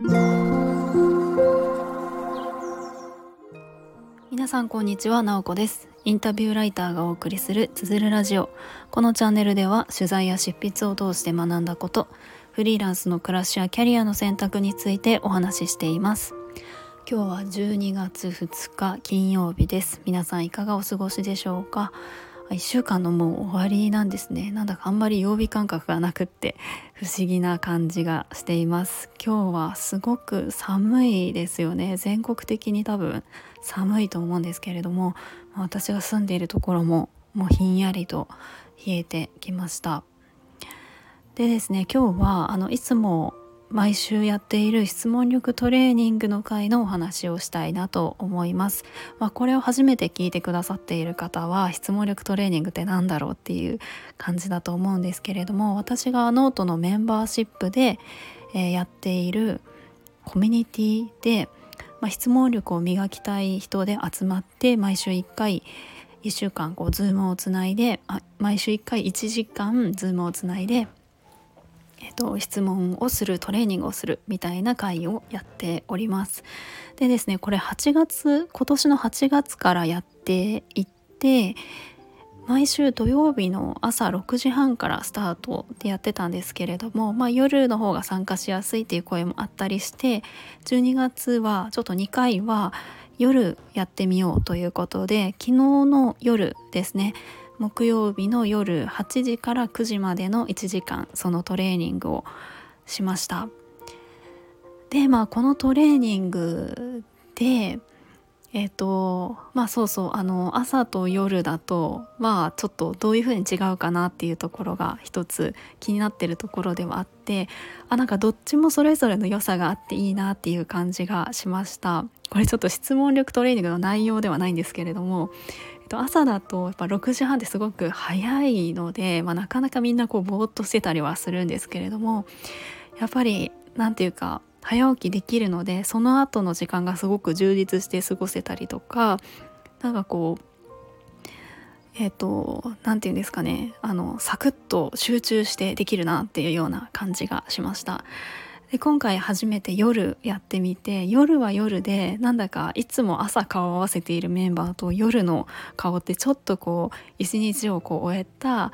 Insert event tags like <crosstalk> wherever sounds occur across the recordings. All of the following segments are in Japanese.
皆さんこんにちは、なおこです。インタビューライターがお送りするつづるラジオ。このチャンネルでは取材や執筆を通して学んだことフリーランスの暮らしやキャリアの選択についてお話ししています。今日は12月2日金曜日です。皆さんいかがお過ごしでしょうか？1週間のもう終わりなんですね。なんだかあんまり曜日感覚がなくって不思議な感じがしています。今日はすごく寒いですよね。全国的に多分寒いと思うんですけれども私が住んでいるところももうひんやりと冷えてきました。でですね今日はあのいつも毎週やっている質問力トレーニングの回のお話をしたいなと思います。まあ、これを初めて聞いてくださっている方は質問力トレーニングって何だろうっていう感じだと思うんですけれども私がノートのメンバーシップで、え、やっているコミュニティで、まあ、質問力を磨きたい人で集まって毎週1回1週間こうズームをつないで毎週1回1時間ズームをつないでと、質問をするトレーニングをするみたいな会をやっております。でですねこれ8月今年の8月からやっていって毎週土曜日の朝6時半からスタートでやってたんですけれども、まあ、夜の方が参加しやすいっていう声もあったりして12月はちょっと2回は夜やってみようということで昨日の夜ですね木曜日の夜8時から9時までの1時間そのトレーニングをしました。でまあこのトレーニングでえっ、ー、とまあそうそうあの朝と夜だとまあちょっとどういうふうに違うかなっていうところが一つ気になってるところではあってあなんかどっちもそれぞれの良さがあっていいなっていう感じがしました。これちょっと質問力トレーニングの内容ではないんですけれどもと朝だとやっぱ6時半ってすごく早いので、まあ、なかなかみんなこうぼーっとしてたりはするんですけれどもやっぱり何て言うか早起きできるのでその後の時間がすごく充実して過ごせたりとかなんかこうえっ、ー、と何て言うんですかねあのサクッと集中してできるなっていうような感じがしました。で今回初めて夜やってみて夜は夜でなんだかいつも朝顔を合わせているメンバーと夜の顔ってちょっとこう一日をこう終えた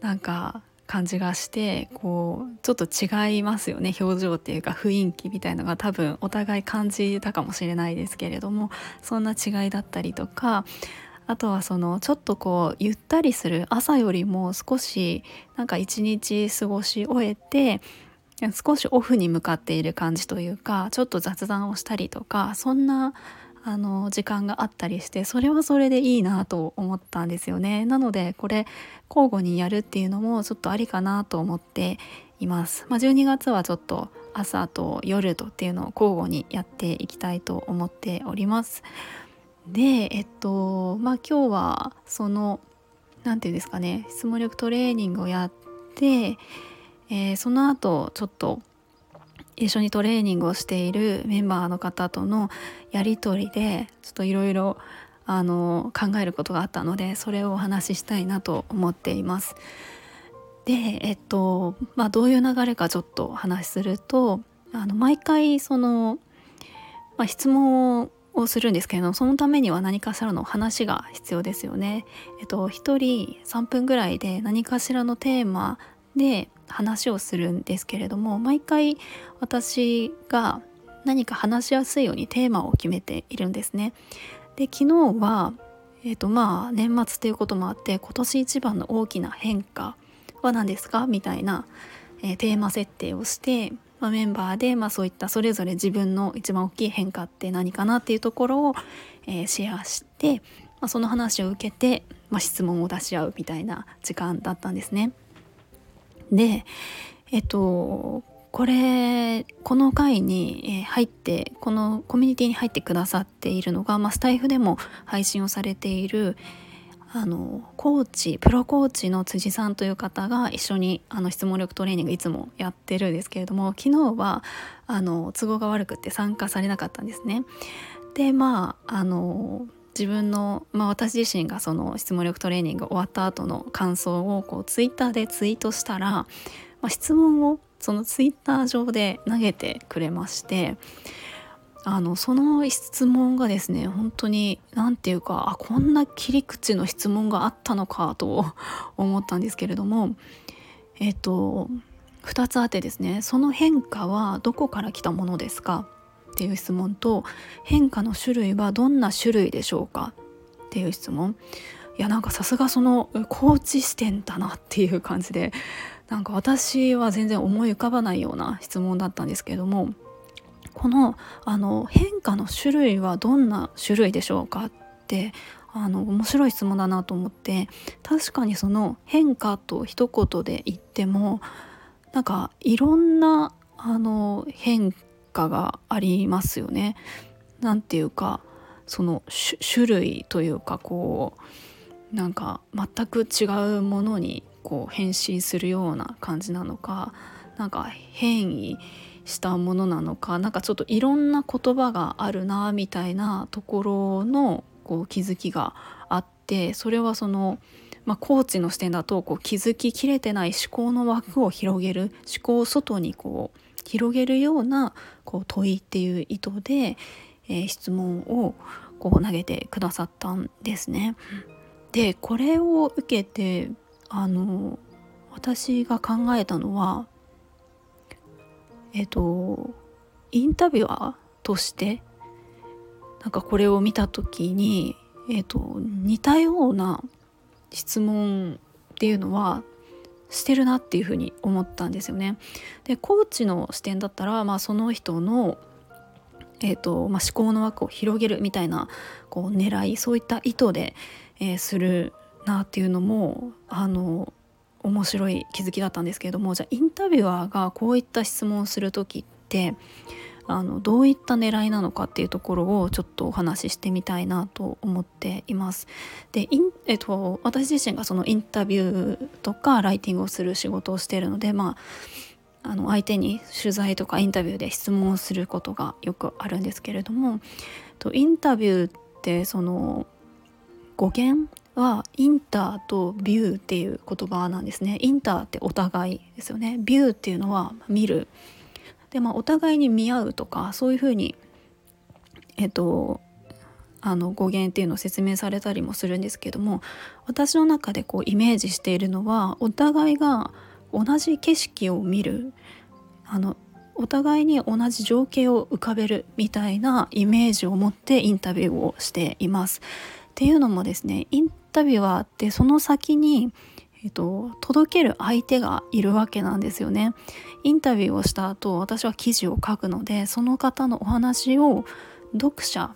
なんか感じがしてこうちょっと違いますよね表情っていうか雰囲気みたいのが多分お互い感じたかもしれないですけれどもそんな違いだったりとかあとはそのちょっとこうゆったりする朝よりも少しなんか一日過ごし終えて少しオフに向かっている感じというかちょっと雑談をしたりとかそんなあの時間があったりしてそれはそれでいいなと思ったんですよね。なのでこれ交互にやるっていうのもちょっとありかなと思っています、まあ、12月はちょっと朝と夜とっていうのを交互にやっていきたいと思っております。でえっとまあ今日はその何て言うんですかね質問力トレーニングをやってえー、その後ちょっと一緒にトレーニングをしているメンバーの方とのやり取りでちょっといろいろ考えることがあったのでそれをお話ししたいなと思っています。でえっとまあどういう流れかちょっとお話しするとあの毎回その、まあ、質問をするんですけれどもそのためには何かしらの話が必要ですよね。えっと1人3分ぐらいで何かしらのテーマで話をするんですけれども毎回私が何か話しやすいようにテーマを決めているんですね。で昨日は、えーとまあ、年末ということもあって今年一番の大きな変化は何ですか？みたいな、えー、テーマ設定をして、まあ、メンバーで、まあ、そういったそれぞれ自分の一番大きい変化って何かなっていうところを、えー、シェアして、まあ、その話を受けて、ま質問を出し合うみたいな時間だったんですね。でえっとこれこの回に入ってこのコミュニティに入ってくださっているのが、まあ、スタイフでも配信をされているあのコーチプロコーチの辻さんという方が一緒にあの質問力トレーニングいつもやってるんですけれども昨日はあの都合が悪くて参加されなかったんですね。でまああの自分の、まあ、私自身がその質問力トレーニング終わった後の感想をこうツイッターでツイートしたら、まあ、質問をそのツイッター上で投げてくれましてあのその質問がですね本当に何て言うかあこんな切り口の質問があったのかと <laughs> 思ったんですけれどもえっ、と2つあってですねその変化はどこから来たものですか？っていう質問と変化の種類はどんな種類でしょうかっていう質問。いやなんかさすがそのコーチ視点だなっていう感じでなんか私は全然思い浮かばないような質問だったんですけれどもこのあの変化の種類はどんな種類でしょうかってあの面白い質問だなと思って確かにその変化と一言で言ってもなんかいろんなあの変化がありますよね。なんていうかその種類というかこうなんか全く違うものにこう変身するような感じなのかなんか変異したものなのかなんかちょっといろんな言葉があるなみたいなところのこう気づきがあってそれはその、まあ、コーチの視点だとこう気づききれてない思考の枠を広げる思考を外にこう広げるようなこう問いっていう意図で、えー、質問をこう投げてくださったんですね。でこれを受けてあの私が考えたのはえっ、とインタビュアーとしてなんかこれを見た時に、えーと、似たような質問っていうのはしてるなっていうふうに思ったんですよね。でコーチの視点だったら、まあ、その人の、えーとまあ、思考の枠を広げるみたいなこう狙いそういった意図で、えー、するなっていうのもあの面白い気づきだったんですけれどもじゃあインタビュアーがこういった質問をする時ってあのどういった狙いなのかっていうところをちょっとお話ししてみたいなと思っています。でイン、えっと、私自身がそのインタビューとかライティングをする仕事をしているので、まあ、あの相手に取材とかインタビューで質問をすることがよくあるんですけれどもとインタビューってその語源はインターとビューっていう言葉なんですね。インターってお互いですよね。ビューっていうのは見る。でまあお互いに見合うとかそういうふうにえっとあの語源っていうのを説明されたりもするんですけども私の中でこうイメージしているのはお互いが同じ景色を見るあのお互いに同じ情景を浮かべるみたいなイメージを持ってインタビューをしています。っていうのもですねインタビュアーってその先に、えっと、届ける相手がいるわけなんですよね。インタビューをした後私は記事を書くのでその方のお話を読者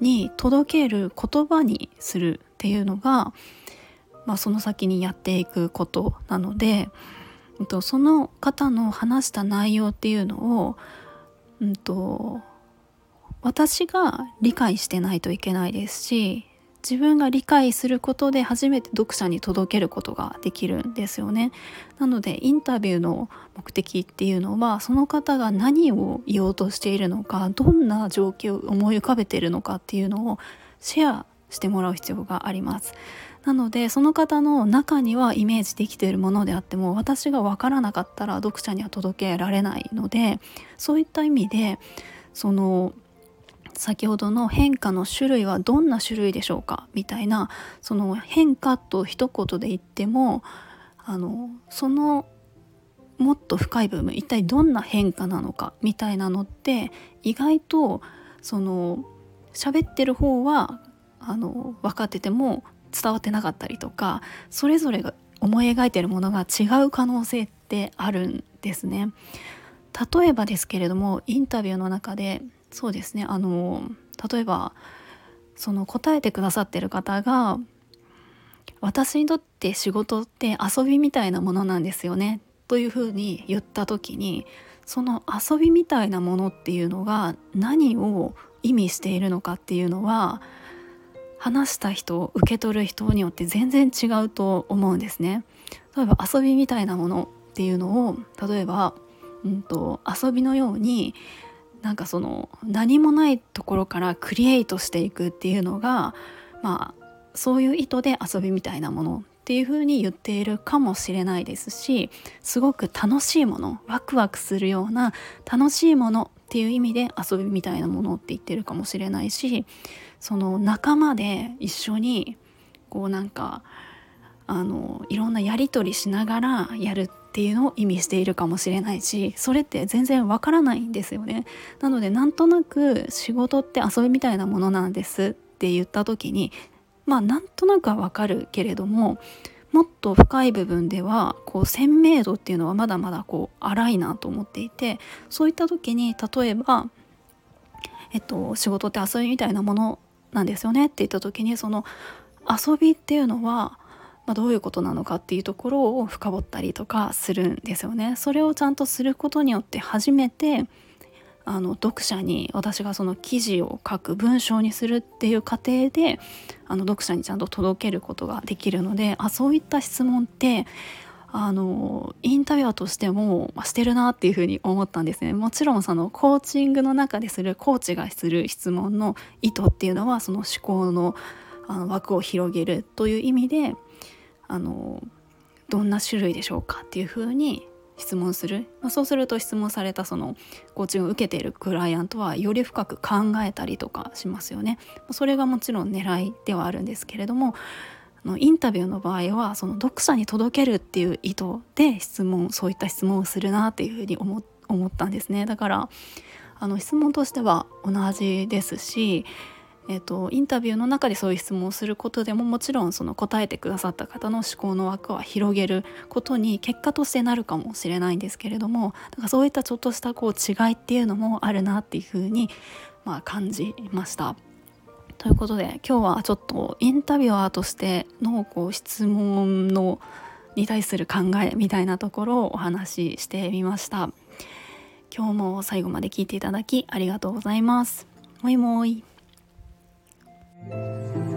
に届ける言葉にするっていうのが、まあ、その先にやっていくことなので、えっと、その方の話した内容っていうのを、うんと私が理解してないといけないですし自分が理解することで初めて読者に届けることができるんですよね。なのでインタビューの目的っていうのはその方が何を言おうとしているのかどんな状況を思い浮かべているのかっていうのをシェアしてもらう必要があります。なのでその方の中にはイメージできているものであっても私が分からなかったら読者には届けられないのでそういった意味でその先ほどの変化の種類はどんな種類でしょうか？みたいなその変化と一言で言ってもあのそのもっと深い部分一体どんな変化なのかみたいなのって意外とその喋ってる方はあの分かってても伝わってなかったりとかそれぞれが思い描いてるものが違う可能性ってあるんですね。例えばですけれどもインタビューの中でそうですねあの例えばその答えてくださってる方が私にとって仕事って遊びみたいなものなんですよねというふうに言った時にその遊びみたいなものっていうのが何を意味しているのかっていうのは話した人受け取る人によって全然違うと思うんですね。例えば遊びみたいなものっていうのを例えば、うんと遊びのようになんかその何もないところからクリエイトしていくっていうのがまあそういう意図で遊びみたいなものっていうふうに言っているかもしれないですしすごく楽しいものワクワクするような楽しいものっていう意味で遊びみたいなものって言ってるかもしれないしその仲間で一緒にこうなんかあのいろんなやり取りしながらやるっっていうのを意味しているかもしれないしそれって全然わからないんですよね。なのでなんとなく仕事って遊びみたいなものなんですって言った時にまあなんとなくはわかるけれどももっと深い部分ではこう鮮明度っていうのはまだまだこう荒いなと思っていてそういった時に例えば、えっと、仕事って遊びみたいなものなんですよねって言った時にその遊びっていうのは、まあ、どういうことなのかっていうところを深掘ったりとかするんですよね。それをちゃんとすることによって初めてあの読者に私がその記事を書く文章にするっていう過程であの読者にちゃんと届けることができるのであそういった質問ってあのインタビュアーとしてもしてるなっていうふうに思ったんですねもちろんそのコーチングの中でするコーチがする質問の意図っていうのはその思考のあの枠を広げるという意味であのどんな種類でしょうかっていうふうに質問する、まあ、そうすると質問されたそのコーチングを受けているクライアントはより深く考えたりとかしますよね。それがもちろん狙いではあるんですけれどものインタビューの場合はその読者に届けるっていう意図で質問そういった質問をするなっていうふうに思思ったんですね。だからあの質問としては同じですしえーと、インタビューの中でそういう質問をすることでももちろんその答えてくださった方の思考の枠は広げることに結果としてなるかもしれないんですけれどもだからそういったちょっとしたこう違いっていうのもあるなっていうふうに、まあ、感じました。ということで今日はちょっとインタビュアーとしてのこう質問のに対する考えみたいなところをお話ししてみました。今日も最後まで聞いていただきありがとうございます。もいもい。Thank you.